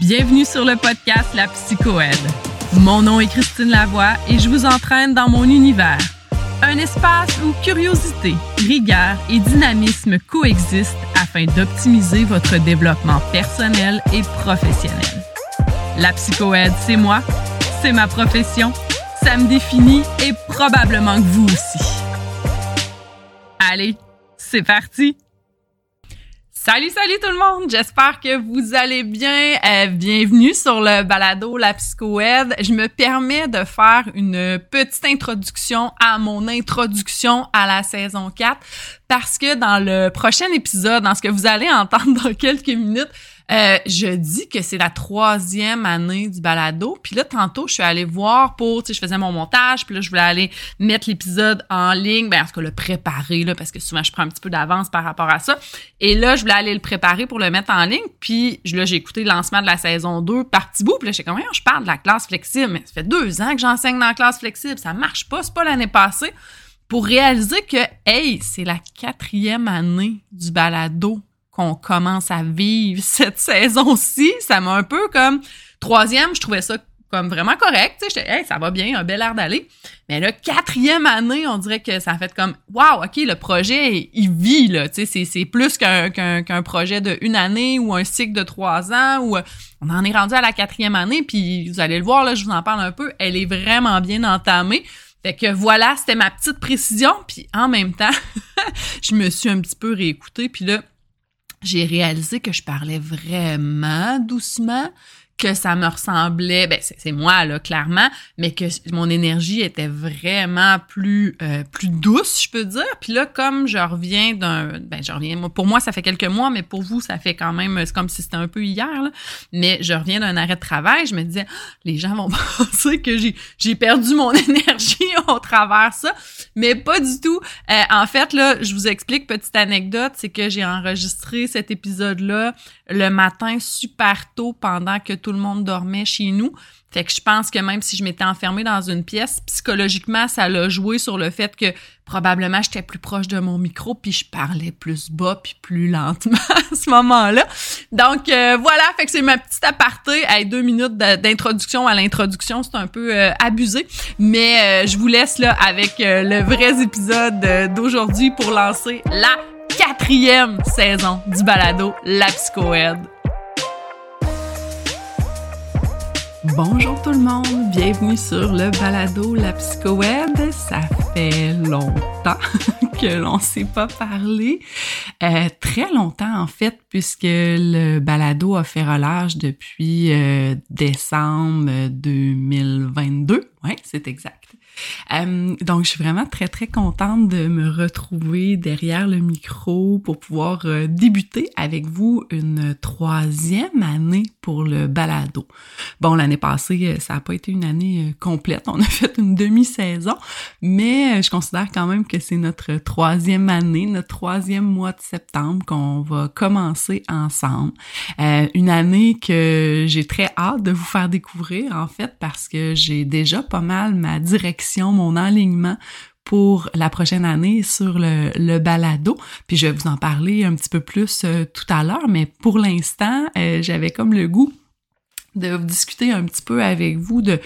Bienvenue sur le podcast La Psychoède. Mon nom est Christine Lavoie et je vous entraîne dans mon univers. Un espace où curiosité, rigueur et dynamisme coexistent afin d'optimiser votre développement personnel et professionnel. La psychoède, c'est moi, c'est ma profession, ça me définit et probablement que vous aussi. Allez, c'est parti! Salut, salut tout le monde! J'espère que vous allez bien. Euh, bienvenue sur le balado La Psychoède. Je me permets de faire une petite introduction à mon introduction à la saison 4 parce que dans le prochain épisode, dans ce que vous allez entendre dans quelques minutes, euh, je dis que c'est la troisième année du balado. Puis là, tantôt, je suis allée voir pour, tu sais, je faisais mon montage, puis là, je voulais aller mettre l'épisode en ligne, ben, en tout cas, le préparer, là, parce que souvent, je prends un petit peu d'avance par rapport à ça. Et là, je voulais aller le préparer pour le mettre en ligne. Puis là, j'ai écouté le lancement de la saison 2 par bout. Puis là, j'ai comme, je parle de la classe flexible. Mais ça fait deux ans que j'enseigne dans la classe flexible. Ça marche pas. C'est pas l'année passée. Pour réaliser que, hey, c'est la quatrième année du balado qu'on commence à vivre cette saison-ci. Ça m'a un peu comme troisième, je trouvais ça comme vraiment correct. Tu sais, hey, ça va bien, un bel air d'aller. Mais là, quatrième année, on dirait que ça fait comme Wow, OK, le projet, il vit, là. Tu sais, c'est plus qu'un projet de une année ou un cycle de trois ans ou on en est rendu à la quatrième année, puis vous allez le voir, là, je vous en parle un peu, elle est vraiment bien entamée. Fait que voilà, c'était ma petite précision, puis en même temps, je me suis un petit peu réécoutée, puis là, j'ai réalisé que je parlais vraiment doucement, que ça me ressemblait, ben c'est moi là clairement, mais que mon énergie était vraiment plus euh, plus douce, je peux dire. Puis là, comme je reviens d'un, ben je reviens, pour moi ça fait quelques mois, mais pour vous ça fait quand même, c'est comme si c'était un peu hier. Là. Mais je reviens d'un arrêt de travail, je me disais, ah, les gens vont penser que j'ai j'ai perdu mon énergie au travers ça, mais pas du tout. Euh, en fait là, je vous explique petite anecdote, c'est que j'ai enregistré cet épisode là le matin super tôt pendant que tout le monde dormait chez nous. Fait que je pense que même si je m'étais enfermée dans une pièce, psychologiquement, ça l'a joué sur le fait que probablement j'étais plus proche de mon micro puis je parlais plus bas puis plus lentement à ce moment-là. Donc euh, voilà, fait que c'est ma petite aparté. Hey, deux minutes d'introduction à l'introduction, c'est un peu euh, abusé, mais euh, je vous laisse là avec le vrai épisode d'aujourd'hui pour lancer la quatrième saison du balado La Psychoède. Bonjour tout le monde, bienvenue sur le balado La Psychoède. Ça fait longtemps que l'on ne s'est pas parlé, euh, très longtemps en fait, puisque le balado a fait relâche depuis euh, décembre 2022. Oui, c'est exact. Euh, donc, je suis vraiment très, très contente de me retrouver derrière le micro pour pouvoir euh, débuter avec vous une troisième année pour le balado. Bon, l'année passée, euh, ça n'a pas été une année complète. On a fait une demi-saison, mais je considère quand même que c'est notre troisième année, notre troisième mois de septembre qu'on va commencer ensemble. une année que j'ai très hâte de vous faire découvrir, en fait, parce que j'ai déjà pas mal ma direction mon alignement pour la prochaine année sur le, balado. Puis je vais vous en parler un petit peu plus euh, tout à l'heure, mais pour l'instant, euh, j'avais comme le goût de discuter un petit peu avec vous de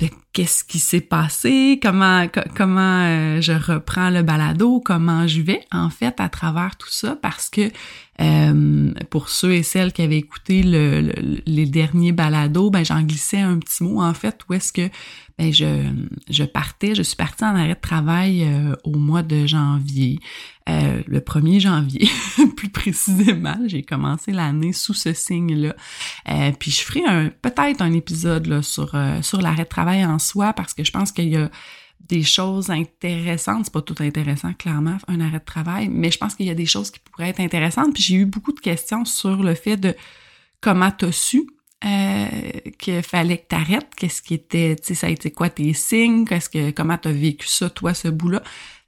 de qu'est-ce qui s'est passé, comment comment euh, je reprends le balado, comment je vais en fait à travers tout ça parce que euh, pour ceux et celles qui avaient écouté le, les derniers balados, ben j'en glissais un petit mot en fait où est-ce que ben je, je partais, je suis partie en arrêt de travail euh, au mois de janvier, le 1er janvier plus précisément. J'ai commencé l'année sous ce signe-là. Euh, puis je ferai un peut-être un épisode là, sur, sur l'arrêt de travail en soi parce que je pense qu'il y a des choses intéressantes. C'est pas tout intéressant, clairement, un arrêt de travail, mais je pense qu'il y a des choses qui pourraient être intéressantes. Puis j'ai eu beaucoup de questions sur le fait de comment t'as su euh, qu'il fallait que t'arrêtes, qu'est-ce qui était, tu sais, ça a été quoi tes signes, qu'est-ce que, comment t'as vécu ça, toi, ce bout-là.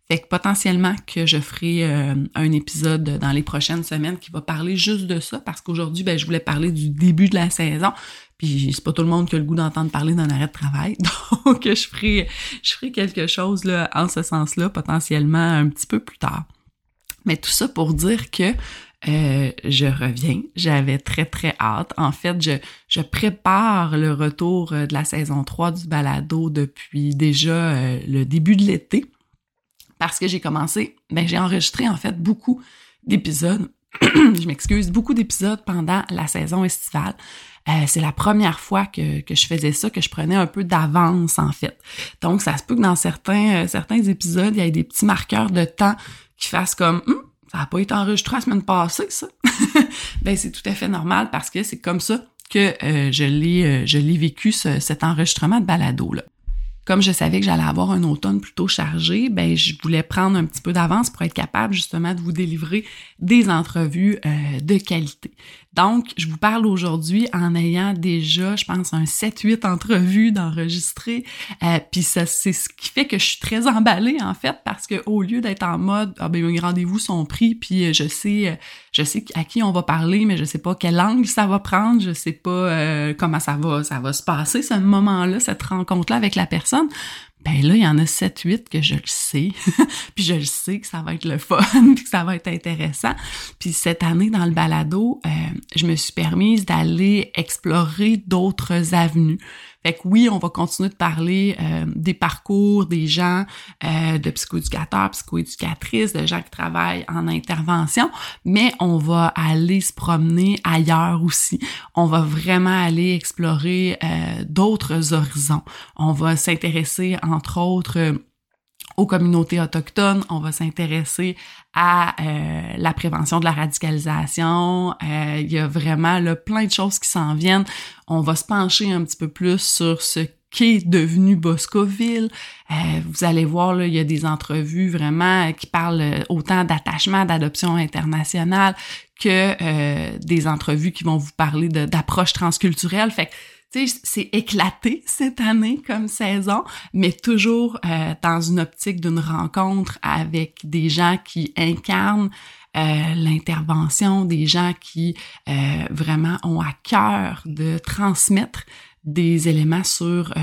Fait que potentiellement que je ferai euh, un épisode dans les prochaines semaines qui va parler juste de ça, parce qu'aujourd'hui, ben, je voulais parler du début de la saison. Puis c'est pas tout le monde qui a le goût d'entendre parler d'un arrêt de travail. Donc je ferai, je ferai quelque chose là, en ce sens-là, potentiellement un petit peu plus tard. Mais tout ça pour dire que euh, je reviens. J'avais très, très hâte. En fait, je, je prépare le retour euh, de la saison 3 du balado depuis déjà euh, le début de l'été. Parce que j'ai commencé, ben, j'ai enregistré en fait beaucoup d'épisodes. je m'excuse, beaucoup d'épisodes pendant la saison estivale. c'est la première fois que, que, je faisais ça, que je prenais un peu d'avance en fait. Donc ça se peut que dans certains, certains épisodes, il y ait des petits marqueurs de temps qui fassent comme hum, ça n'a pas été enregistré la semaine passée, ça? ben, c'est tout à fait normal parce que c'est comme ça que euh, je l'ai euh, vécu cet enregistrement de balado là. Comme je savais que j'allais avoir un automne plutôt chargé, ben je voulais prendre un petit peu d'avance pour être capable justement de vous délivrer des entrevues euh, de qualité. Donc, je vous parle aujourd'hui en ayant déjà, je pense, un 7-8 entrevues d'enregistrer. Euh, Puis ça, c'est ce qui fait que je suis très emballée, en fait, parce que au lieu d'être en mode Ah ben mes rendez-vous sont pris, puis euh, je sais, euh, je sais à qui on va parler, mais je sais pas quel angle ça va prendre, je sais pas euh, comment ça va, ça va se passer, ce moment-là, cette rencontre-là avec la personne ben là, il y en a 7-8 que je le sais. puis je le sais que ça va être le fun, puis que ça va être intéressant. Puis cette année, dans le balado, euh, je me suis permise d'aller explorer d'autres avenues. Fait que oui, on va continuer de parler euh, des parcours des gens, euh, de psychoéducateurs, psychoéducatrices, de gens qui travaillent en intervention, mais on va aller se promener ailleurs aussi. On va vraiment aller explorer euh, d'autres horizons. On va s'intéresser, entre autres, aux communautés autochtones, on va s'intéresser à euh, la prévention de la radicalisation. Euh, il y a vraiment là, plein de choses qui s'en viennent. On va se pencher un petit peu plus sur ce qu'est devenu Boscoville. Euh, vous allez voir, là, il y a des entrevues vraiment qui parlent autant d'attachement, d'adoption internationale que des entrevues qui vont vous parler d'approche transculturelle. Fait que c'est éclaté cette année comme saison, mais toujours euh, dans une optique d'une rencontre avec des gens qui incarnent euh, l'intervention, des gens qui euh, vraiment ont à cœur de transmettre des éléments sur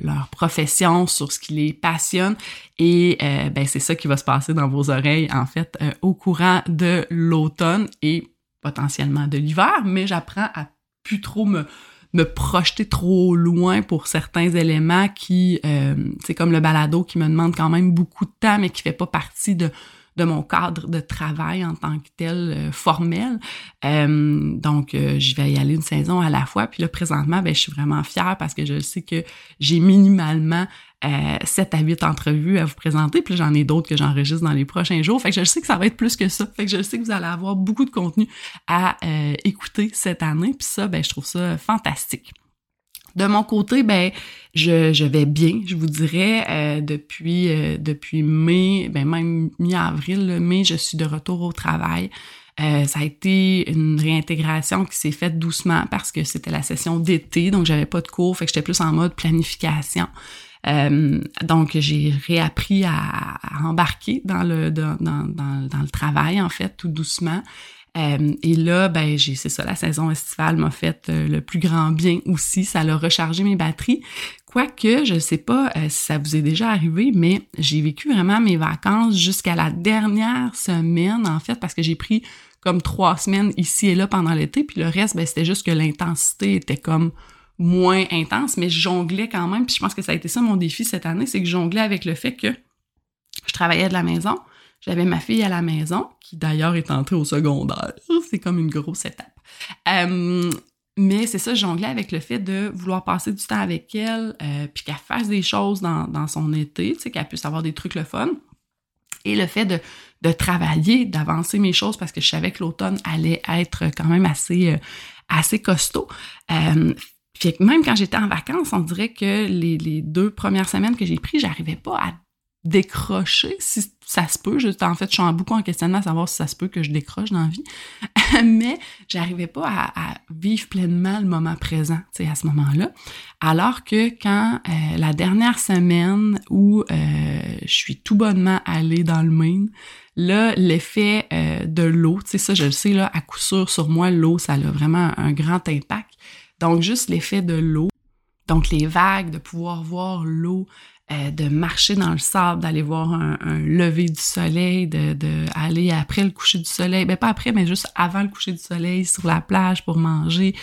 leur profession, sur ce qui les passionne. Et ben, c'est ça qui va se passer dans vos oreilles, en fait, au courant de l'automne et potentiellement de l'hiver, mais j'apprends à plus trop me me projeter trop loin pour certains éléments qui, euh, c'est comme le balado qui me demande quand même beaucoup de temps, mais qui fait pas partie de de mon cadre de travail en tant que tel euh, formel. Euh, donc, euh, je vais y aller une saison à la fois. Puis là, présentement, ben, je suis vraiment fière parce que je sais que j'ai minimalement euh, 7 à 8 entrevues à vous présenter, puis j'en ai d'autres que j'enregistre dans les prochains jours. Fait que je sais que ça va être plus que ça. Fait que je sais que vous allez avoir beaucoup de contenu à euh, écouter cette année, puis ça, ben, je trouve ça fantastique. De mon côté, ben je, vais bien, je vous dirais. Euh, depuis euh, depuis mai, ben même mi-avril, mai, je suis de retour au travail. Euh, ça a été une réintégration qui s'est faite doucement parce que c'était la session d'été, donc j'avais pas de cours, fait que j'étais plus en mode planification. Euh, donc, j'ai réappris à, embarquer dans le, dans, le travail, en fait, tout doucement. Euh, et là, ben, j'ai, c'est ça, la saison estivale m'a fait euh, le plus grand bien aussi. Ça a rechargé mes batteries. Quoique, je sais pas si ça vous est déjà arrivé, mais j'ai vécu vraiment mes vacances jusqu'à la dernière semaine, en fait, parce que j'ai pris comme trois semaines ici et là pendant l'été, puis le reste, ben, c'était juste que l'intensité était comme moins intense, mais je jonglais quand même. Puis je pense que ça a été ça mon défi cette année, c'est que je jonglais avec le fait que je travaillais de la maison. J'avais ma fille à la maison, qui d'ailleurs est entrée au secondaire. C'est comme une grosse étape. Euh, mais c'est ça, je jonglais avec le fait de vouloir passer du temps avec elle, euh, puis qu'elle fasse des choses dans, dans son été, tu sais, qu'elle puisse avoir des trucs le fun. Et le fait de, de travailler, d'avancer mes choses, parce que je savais que l'automne allait être quand même assez, euh, assez costaud. Même quand j'étais en vacances, on dirait que les, deux premières semaines que j'ai pris, j'arrivais pas à décrocher si ça se peut. en fait, je suis beaucoup en questionnement à savoir si ça se peut que je décroche dans la vie. Mais j'arrivais pas à, vivre pleinement le moment présent, tu sais, à ce moment-là. Alors que quand euh, la dernière semaine où euh, je suis tout bonnement allée dans le Maine, là, l'effet euh, de l'eau, tu sais, ça, je le sais, là, à coup sûr, sur moi, l'eau, ça a vraiment un grand impact. Donc, juste l'effet de l'eau, donc les vagues, de pouvoir voir l'eau euh, de marcher dans le sable, d'aller voir un, lever du soleil, de, après le coucher du soleil, ben pas après, mais juste avant le coucher du soleil sur la plage pour manger.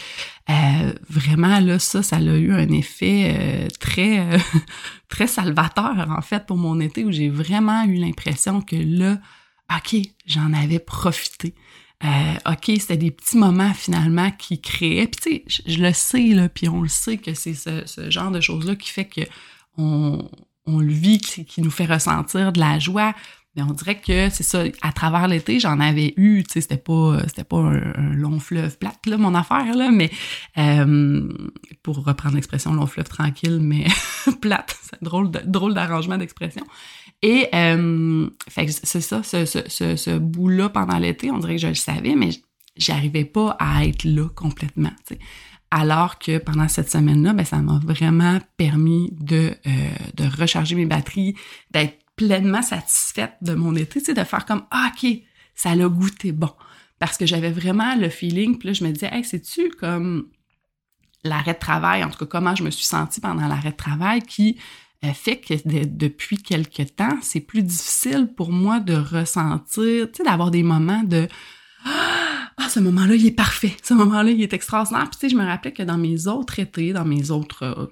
Euh, vraiment là, ça, ça a eu un effet euh, très très salvateur en fait pour mon été où j'ai vraiment eu l'impression que là, ok, j'en avais profité. Euh, OK, c'était des petits moments finalement qui créaient. Puis tu sais, je, le sais, là, puis on le sait que c'est ce, genre de choses-là qui fait que on le vit, qui, nous fait ressentir de la joie. Mais on dirait que c'est ça, à travers l'été, j'en avais eu, tu sais, c'était pas pas un, long fleuve plate, là, mon affaire, là, mais euh, pour reprendre l'expression long fleuve tranquille, mais plate, c'est drôle, drôle d'arrangement d'expression. Et euh, c'est ça, ce, ce bout-là pendant l'été, on dirait que je le savais, mais j'arrivais pas à être là complètement. Tu sais. Alors que pendant cette semaine-là, ben, ça m'a vraiment permis de, euh, de recharger mes batteries, d'être pleinement satisfaite de mon été, tu sais, de faire comme ah, OK, ça l'a goûté bon. Parce que j'avais vraiment le feeling, puis là, je me disais, hey, c'est-tu comme l'arrêt de travail, en tout cas, comment je me suis sentie pendant l'arrêt de travail qui euh, fait que depuis quelque temps, c'est plus difficile pour moi de ressentir, tu sais, d'avoir des moments de ah, ce moment-là, il est parfait. Ce moment-là, il est extraordinaire. Puis, tu sais, je me rappelais que dans mes autres étés, dans mes autres, euh,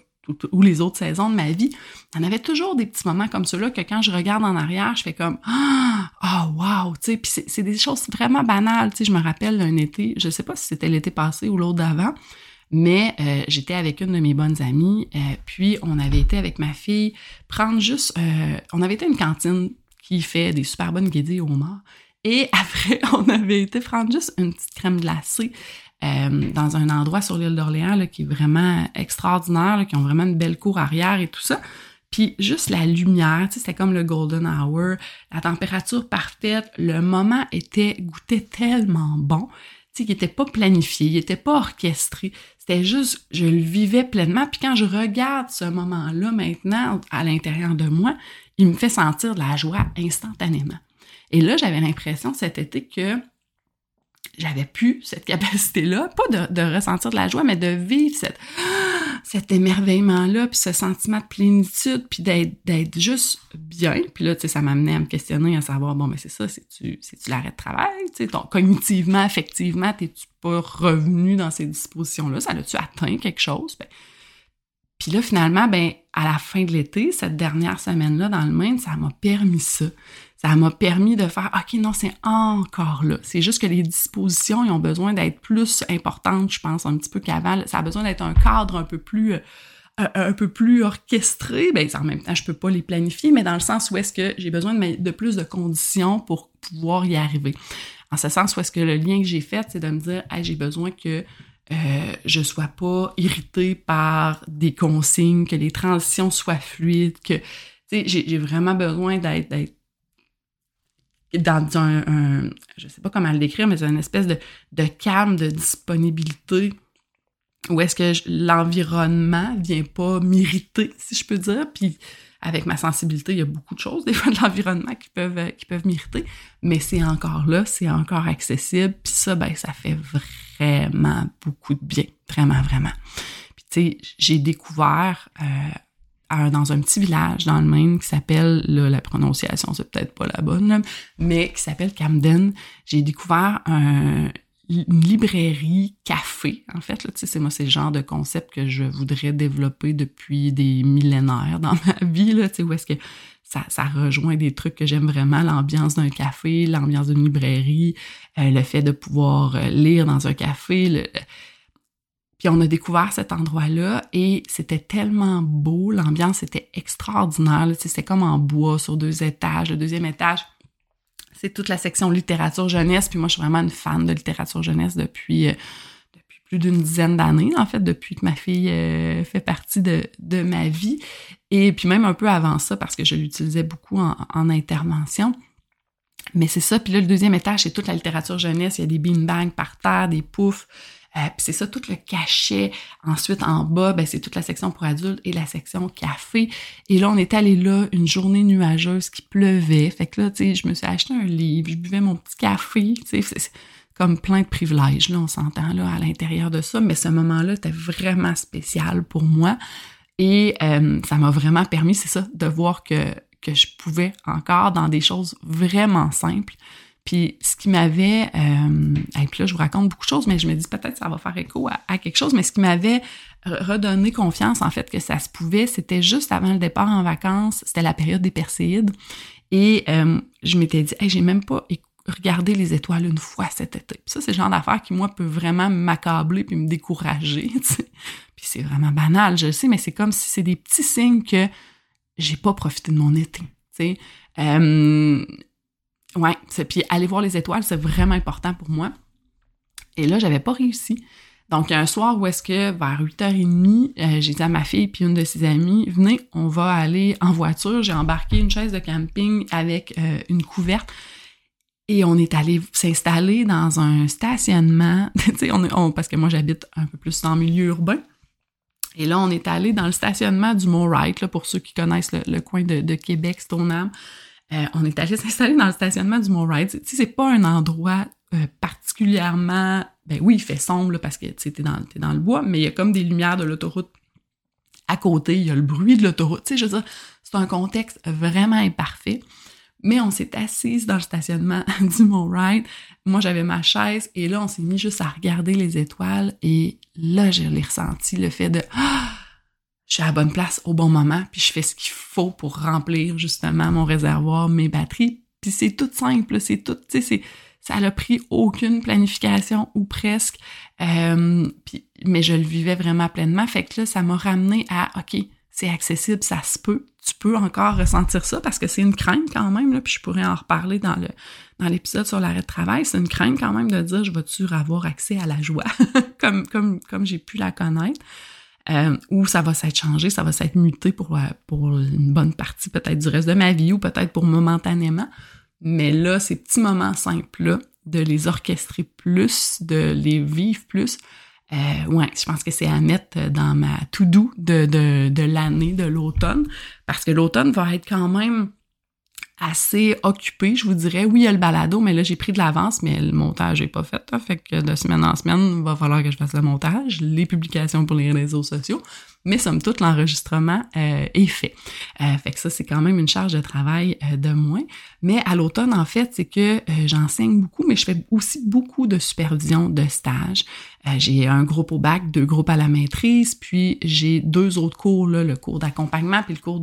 ou les autres saisons de ma vie, on avait toujours des petits moments comme ceux-là que quand je regarde en arrière, je fais comme, ah, oh, wow, tu sais, c'est des choses vraiment banales. Tu sais, je me rappelle d'un été, je sais pas si c'était l'été passé ou l'autre d'avant, mais euh, j'étais avec une de mes bonnes amies, euh, puis on avait été avec ma fille prendre juste, on avait été une cantine qui fait des super bonnes guédilles au mort. Et après, on avait été prendre juste une petite crème glacée euh, dans un endroit sur l'île d'Orléans qui est vraiment extraordinaire, qui ont vraiment une belle cour arrière et tout ça. Puis juste la lumière, tu sais, c'était comme le golden hour, la température parfaite, le moment était goûtait tellement bon, tu sais, qu'il était pas planifié, il était pas orchestré, c'était juste, je le vivais pleinement. Puis quand je regarde ce moment-là maintenant à l'intérieur de moi, il me fait sentir de la joie instantanément. Et là, j'avais l'impression cet été que j'avais plus cette capacité-là, pas de, ressentir de la joie, mais de vivre cette, cet émerveillement-là, puis ce sentiment de plénitude, puis d'être juste bien. Puis là, tu sais, ça m'amenait à me questionner, à savoir, bon, mais c'est ça, c'est-tu l'arrêt de travail? Tu sais, cognitivement, effectivement, t'es-tu pas revenu dans ces dispositions-là? Ça l'a-tu atteint quelque chose? Ben, puis là, finalement, ben, à la fin de l'été, cette dernière semaine-là dans le Maine, ça m'a permis ça ça m'a permis de faire OK, non, c'est encore là. C'est juste que les dispositions, ils ont besoin d'être plus importantes, je pense, un petit peu qu'avant. Ça a besoin d'être un cadre un peu plus euh, un peu plus orchestré, ben en même temps je peux pas les planifier, mais dans le sens où est-ce que j'ai besoin de, de, plus de conditions pour pouvoir y arriver. En ce sens où est-ce que le lien que j'ai fait, c'est de me dire, hey, j'ai besoin que euh, je sois pas irritée par des consignes, que les transitions soient fluides, que j'ai vraiment besoin d'être dans un, un, je sais pas comment le décrire, mais c'est une espèce de, calme, de disponibilité, où est-ce que l'environnement vient pas m'irriter, si je peux dire, puis avec ma sensibilité, il y a beaucoup de choses, des fois, de l'environnement qui peuvent, qui peuvent m'irriter, mais c'est encore là, c'est encore accessible, puis ça, ben, ça fait vraiment beaucoup de bien, vraiment, vraiment. Puis tu sais, j'ai découvert euh, dans un petit village dans le Maine qui s'appelle, la prononciation c'est peut-être pas la bonne, mais qui s'appelle Camden. J'ai découvert un, une librairie café. En fait, là, c'est moi, c'est le genre de concept que je voudrais développer depuis des millénaires dans ma vie, là, où est-ce que ça, ça rejoint des trucs que j'aime vraiment, l'ambiance d'un café, l'ambiance d'une librairie, euh, le fait de pouvoir euh, lire dans un café, le, puis on a découvert cet endroit-là et c'était tellement beau, l'ambiance était extraordinaire. C'était comme en bois sur deux étages. Le deuxième étage, c'est toute la section littérature jeunesse. Puis moi, je suis vraiment une fan de littérature jeunesse depuis, euh, plus d'une dizaine d'années, en fait, depuis que ma fille euh, fait partie de, ma vie. Et puis même un peu avant ça, parce que je l'utilisais beaucoup en, en intervention. Mais c'est ça. Puis là, le deuxième étage, c'est toute la littérature jeunesse. Il y a des beanbags par terre, des poufs. Euh, c'est ça, tout le cachet. Ensuite, en bas, ben, c'est toute la section pour adultes et la section café. Et là, on est allé là, une journée nuageuse qui pleuvait. Fait que là, tu je me suis acheté un livre, je buvais mon petit café, tu comme plein de privilèges, là, on s'entend là à l'intérieur de ça. Mais ce moment-là était vraiment spécial pour moi. Et euh, ça m'a vraiment permis, c'est ça, de voir que, que je pouvais encore dans des choses vraiment simples. Puis ce qui m'avait, euh, et puis là je vous raconte beaucoup de choses, mais je me dis peut-être ça va faire écho à, quelque chose, mais ce qui m'avait redonné confiance en fait que ça se pouvait, c'était juste avant le départ en vacances, c'était la période des Perséides, et euh, je m'étais dit, hey, j'ai même pas regardé les étoiles une fois cet été. ça, c'est le genre d'affaire qui, moi, peut vraiment m'accabler puis me décourager. Puis c'est vraiment banal, je le sais, mais c'est comme si c'est des petits signes que j'ai pas profité de mon été. Euh, ouais, puis aller voir les étoiles, c'est vraiment important pour moi. Et là, j'avais pas réussi. Donc, un soir où est-ce que vers 8h30, euh, j'ai dit à ma fille puis une de ses amies, venez, on va aller en voiture. J'ai embarqué une chaise de camping avec euh, une couverte et on est allé s'installer dans un stationnement, tu sais, on, parce que moi j'habite un peu plus en milieu urbain. Et là, on est allé dans le stationnement du Mont-Wright, pour ceux qui connaissent le, coin de, de Québec, Stoneham. Euh, on est allé s'installer dans le stationnement du Mont-Wright. Tu sais, c'est pas un endroit euh, particulièrement... Ben oui, il fait sombre parce que tu es dans, dans le bois, mais il y a comme des lumières de l'autoroute à côté, il y a le bruit de l'autoroute. Tu sais, je veux c'est un contexte vraiment imparfait. Mais on s'est assise dans le stationnement du Mont Ride. Moi, j'avais ma chaise et là, on s'est mis juste à regarder les étoiles et là, je l'ai ressenti, le fait de ah, je suis à la bonne place au bon moment, puis je fais ce qu'il faut pour remplir justement mon réservoir, mes batteries. Puis c'est tout simple, c'est tout, tu sais, ça n'a pris aucune planification ou presque. Euh, puis, mais je le vivais vraiment pleinement. Fait que là, ça m'a ramené à OK, c'est accessible, ça se peut. Tu peux encore ressentir ça parce que c'est une crainte quand même, là, puis je pourrais en reparler dans le dans l'épisode sur l'arrêt de travail. C'est une crainte quand même de dire je vais-tu avoir accès à la joie? Comme, comme, comme j'ai pu la connaître. Euh, ou ça va s'être changé, ça va s'être muté pour, euh, pour une bonne partie peut-être du reste de ma vie ou peut-être pour momentanément. Mais là, ces petits moments simples-là, de les orchestrer plus, de les vivre plus, euh, ouais, je pense que c'est à mettre dans ma to-do de, de, de l'année, de l'automne, parce que l'automne va être quand même assez occupé, je vous dirais. Oui, il y a le balado, mais là, j'ai pris de l'avance, mais le montage n'est pas fait. Hein, fait que de semaine en semaine, il va falloir que je fasse le montage, les publications pour les réseaux sociaux. Mais somme toute, l'enregistrement euh, est fait. Euh, fait que ça, c'est quand même une charge de travail euh, de moins. Mais à l'automne, en fait, c'est que j'enseigne beaucoup, mais je fais aussi beaucoup de supervision de stage. j'ai un groupe au bac, deux groupes à la maîtrise, puis j'ai deux autres cours, là, le cours d'accompagnement puis le cours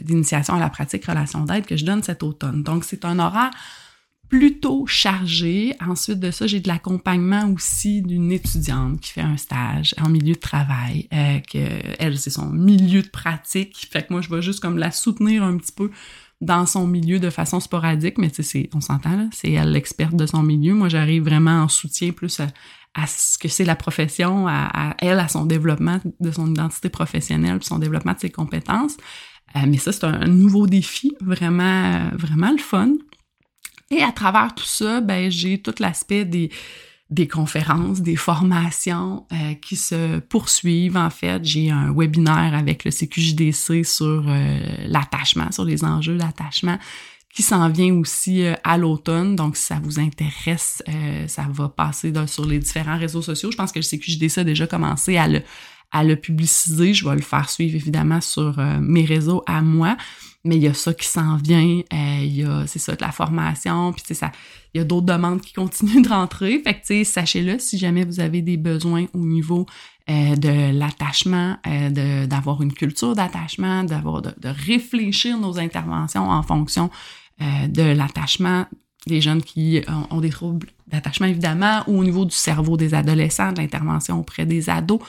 d'initiation à la pratique relation d'aide que je donne cet automne. Donc, c'est un horaire plutôt chargé. Ensuite de ça, j'ai de l'accompagnement aussi d'une étudiante qui fait un stage en milieu de travail, euh, que elle c'est son milieu de pratique. Fait que moi je vais juste comme la soutenir un petit peu dans son milieu de façon sporadique, mais tu sais, on s'entend là, c'est elle l'experte de son milieu. Moi, j'arrive vraiment en soutien plus à, ce que c'est la profession, à, elle, à son développement de son identité professionnelle, puis son développement de ses compétences. Euh, mais ça, c'est un nouveau défi, vraiment, vraiment le fun. Et à travers tout ça, ben, j'ai tout l'aspect des, des conférences, des formations euh, qui se poursuivent. En fait, j'ai un webinaire avec le CQJDC sur euh, l'attachement, sur les enjeux d'attachement qui s'en vient aussi euh, à l'automne. Donc, si ça vous intéresse, ça va passer sur les différents réseaux sociaux. Je pense que le CQJDC a déjà commencé à le, à le publiciser. Je vais le faire suivre évidemment sur mes réseaux à moi mais il y a ça qui s'en vient, euh, il y a, c'est ça, de la formation, puis tu ça, il y a d'autres demandes qui continuent de rentrer. Fait que, tu sais, sachez-le, si jamais vous avez des besoins au niveau euh, de l'attachement, euh, d'avoir une culture d'attachement, d'avoir de, réfléchir nos interventions en fonction euh, de l'attachement des jeunes qui ont, ont des troubles d'attachement, évidemment, ou au niveau du cerveau des adolescents, de l'intervention auprès des ados,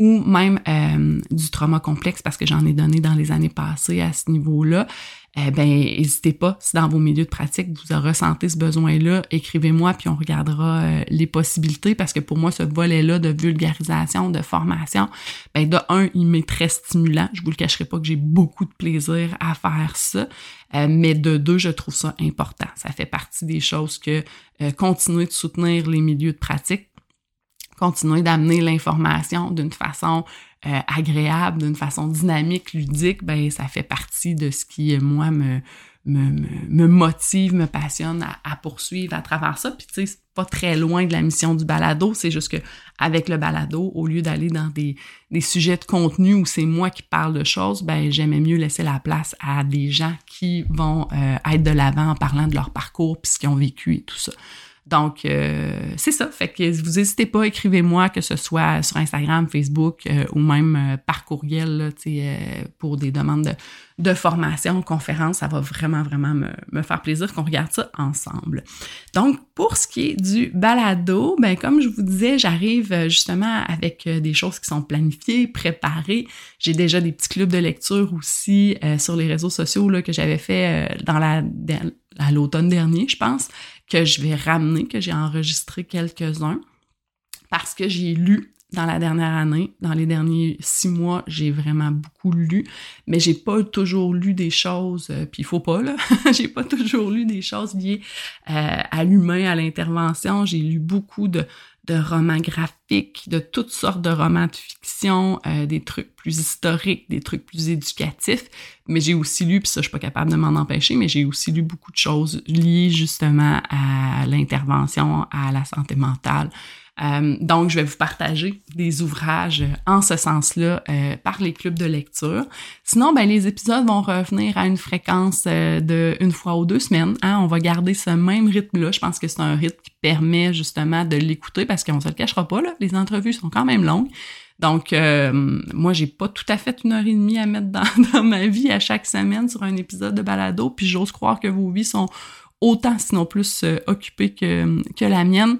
ou même euh, du trauma complexe parce que j'en ai donné dans les années passées à ce niveau-là, eh ben n'hésitez pas, si dans vos milieux de pratique vous ressentez ce besoin-là, écrivez-moi puis on regardera euh, les possibilités parce que pour moi ce volet-là de vulgarisation, de formation, ben de un, il m'est très stimulant. Je vous le cacherai pas que j'ai beaucoup de plaisir à faire ça, euh, mais de deux, je trouve ça important. Ça fait partie des choses que continuer de soutenir les milieux de pratique continuer d'amener l'information d'une façon euh, agréable, d'une façon dynamique, ludique, ben ça fait partie de ce qui moi me me, me, motive, me passionne à, poursuivre à travers ça. Puis tu sais, c'est pas très loin de la mission du balado, c'est juste que avec le balado, au lieu d'aller dans des, des sujets de contenu où c'est moi qui parle de choses, ben j'aimais mieux laisser la place à des gens qui vont euh, être de l'avant en parlant de leur parcours puis ce qu'ils ont vécu et tout ça. Donc, euh, c'est ça. Fait que vous n'hésitez pas, écrivez-moi, que ce soit sur Instagram, Facebook euh, ou même euh, par courriel là, pour des demandes de, de, formation, conférence. Ça va vraiment, vraiment me, me faire plaisir qu'on regarde ça ensemble. Donc, pour ce qui est du balado, ben comme je vous disais, j'arrive justement avec des choses qui sont planifiées, préparées. J'ai déjà des petits clubs de lecture aussi sur les réseaux sociaux là, que j'avais fait dans la à l'automne dernier, je pense que je vais ramener, que j'ai enregistré quelques-uns, parce que j'ai lu dans la dernière année, dans les derniers six mois, j'ai vraiment beaucoup lu, mais j'ai pas toujours lu des choses, euh, puis il faut pas là, j'ai pas toujours lu des choses liées euh, à l'humain, à l'intervention. J'ai lu beaucoup de romans graphiques, de toutes sortes de romans de fiction, euh, des trucs plus historiques, des trucs plus éducatifs. Mais j'ai aussi lu, puis ça je suis pas capable de m'en empêcher, mais j'ai aussi lu beaucoup de choses liées justement à l'intervention, à la santé mentale, euh, donc, je vais vous partager des ouvrages en ce sens-là euh, par les clubs de lecture. Sinon, ben, les épisodes vont revenir à une fréquence euh, de une fois ou deux semaines. Hein. On va garder ce même rythme-là. Je pense que c'est un rythme qui permet justement de l'écouter parce qu'on se le cachera pas, là, les entrevues sont quand même longues. Donc, euh, moi, j'ai pas tout à fait une heure et demie à mettre dans, ma vie à chaque semaine sur un épisode de balado, puis j'ose croire que vos vies sont autant, sinon plus, occupées que, que la mienne.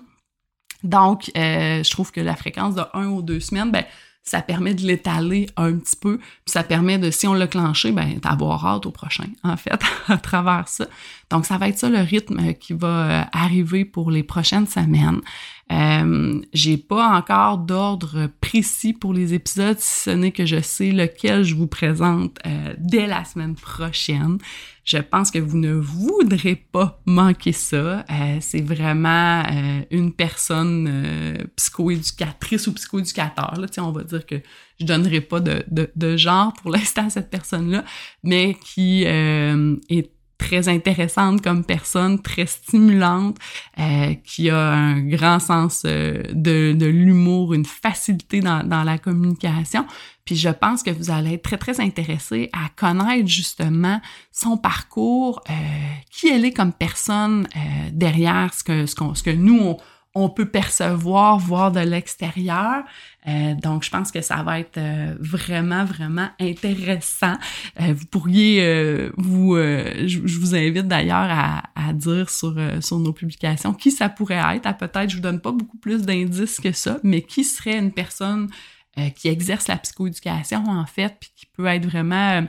Donc, euh, je trouve que la fréquence de un ou deux semaines, ben, ça permet de l'étaler un petit peu, puis ça permet de, si on l'a clenché, ben, d'avoir hâte au prochain, en fait, à travers ça. Donc, ça va être ça le rythme qui va euh, arriver pour les prochaines semaines. Euh, j'ai pas encore d'ordre précis pour les épisodes, si ce n'est que je sais lequel je vous présente euh, dès la semaine prochaine. Je pense que vous ne voudrez pas manquer ça. Euh, c'est vraiment euh, une personne psychoéducatrice ou psychoéducateur. Là, on va dire que je donnerai pas de, de, de genre pour l'instant à cette personne-là, mais qui est très intéressante comme personne, très stimulante, euh, qui a un grand sens euh, de, l'humour, une facilité dans, la communication. Puis je pense que vous allez être très, très intéressé à connaître justement son parcours, euh, qui elle est comme personne derrière ce que, ce, ce que nous, on, on peut percevoir, voir de l'extérieur. Euh, donc, je pense que ça va être euh, vraiment, vraiment intéressant. Euh, vous pourriez, vous, je, vous invite d'ailleurs à, à, dire sur, sur nos publications qui ça pourrait être. À peut-être, je vous donne pas beaucoup plus d'indices que ça, mais qui serait une personne qui exerce la psychoéducation en fait, puis qui peut être vraiment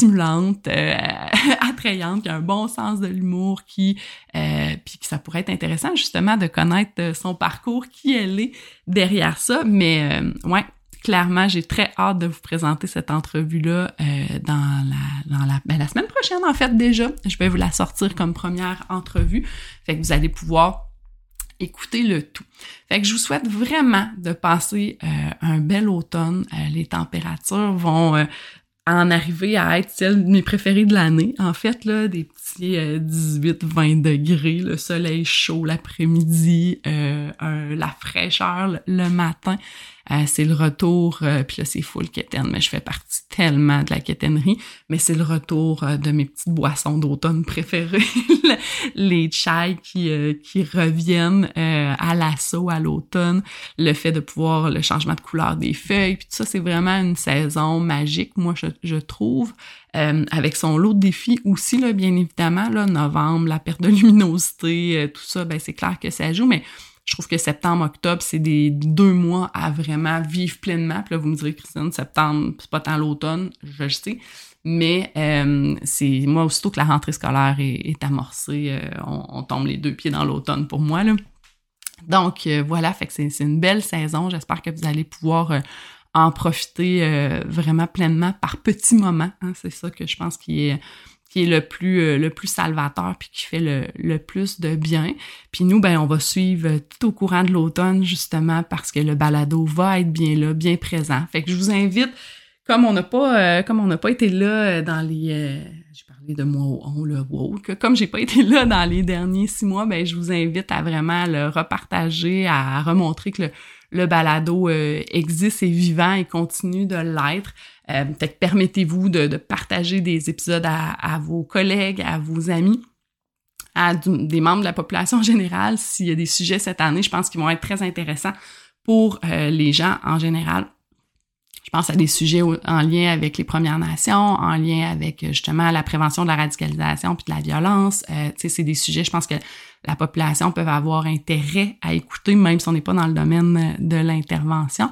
stimulante, euh, attrayante, qui a un bon sens de l'humour, qui euh, puis que ça pourrait être intéressant justement de connaître euh, son parcours, qui elle est derrière ça. Mais euh, ouais, clairement, j'ai très hâte de vous présenter cette entrevue-là dans la dans la, ben, la semaine prochaine en fait déjà. Je vais vous la sortir comme première entrevue, fait que vous allez pouvoir écouter le tout. Fait que je vous souhaite vraiment de passer un bel automne. les températures vont en arriver à être celle de mes préférées de l'année. En fait, là, des petits 18-20 euh, degrés, le soleil chaud l'après-midi, euh, la fraîcheur le matin. Euh, c'est le retour, euh, puis là c'est full quétaine, mais je fais partie tellement de la quétainerie, mais c'est le retour euh, de mes petites boissons d'automne préférées, les chais qui, qui reviennent à l'assaut à l'automne, le fait de pouvoir, le changement de couleur des feuilles, puis tout ça c'est vraiment une saison magique, moi je, je trouve. avec son lot de défis aussi, là, bien évidemment, là, novembre, la perte de luminosité, tout ça, ben c'est clair que ça joue, mais je trouve que septembre, octobre, c'est des deux mois à vraiment vivre pleinement. Puis là, vous me direz, Christine, septembre, c'est pas tant l'automne, je le sais. Mais euh, c'est moi, aussitôt que la rentrée scolaire est, amorcée, euh, on, tombe les deux pieds dans l'automne pour moi. Là. Donc euh, voilà, fait que c'est une belle saison. J'espère que vous allez pouvoir en profiter vraiment pleinement par petits moments. Hein. C'est ça que je pense qui est qui est le plus euh, le plus salvateur puis qui fait le, le plus de bien. Puis nous ben on va suivre tout au courant de l'automne justement parce que le balado va être bien là, bien présent. Fait que je vous invite comme on n'a pas euh, comme on n'a pas été là euh, dans les j'ai parler de moi au on, le wow, que comme j'ai pas été là dans les derniers six mois, ben je vous invite à vraiment le repartager, à remontrer que le, le balado euh, existe, et vivant et continue de l'être. Euh, peut-être permettez-vous de, partager des épisodes à, vos collègues, à vos amis, à des membres de la population générale. S'il y a des sujets cette année, je pense qu'ils vont être très intéressants pour euh, les gens en général. Je pense à des sujets en lien avec les Premières Nations, en lien avec justement la prévention de la radicalisation puis de la violence. Euh, c'est des sujets, je pense que la population peut avoir intérêt à écouter, même si on n'est pas dans le domaine de l'intervention.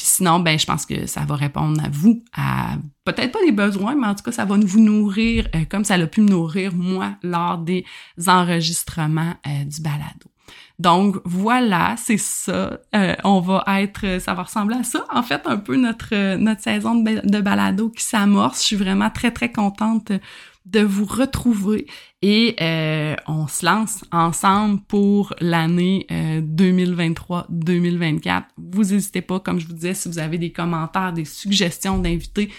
Puis sinon, ben, je pense que ça va répondre à vous, à peut-être pas des besoins, mais en tout cas, ça va vous nourrir euh, comme ça l'a pu me nourrir, moi, lors des enregistrements euh, du balado. Donc voilà, c'est ça. Euh, on va être, ça va ressembler à ça. En fait, un peu notre notre saison de balado qui s'amorce. Je suis vraiment très très contente de vous retrouver et euh, on se lance ensemble pour l'année 2023-2024. Euh, vous n'hésitez pas, comme je vous disais, si vous avez des commentaires, des suggestions d'invités,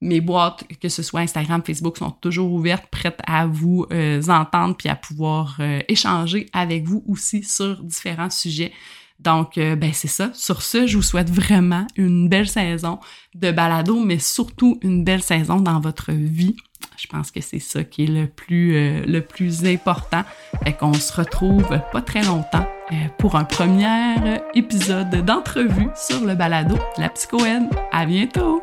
mes boîtes, que ce soit Instagram, Facebook, sont toujours ouvertes, prêtes à vous euh, entendre puis à pouvoir échanger avec vous aussi sur différents sujets. Donc, ben c'est ça. Sur ce, je vous souhaite vraiment une belle saison de balado, mais surtout une belle saison dans votre vie. Je pense que c'est ça qui est le plus, euh, le plus important. et qu'on se retrouve pas très longtemps euh, pour un premier épisode d'entrevue sur le balado La Psychoène. À bientôt!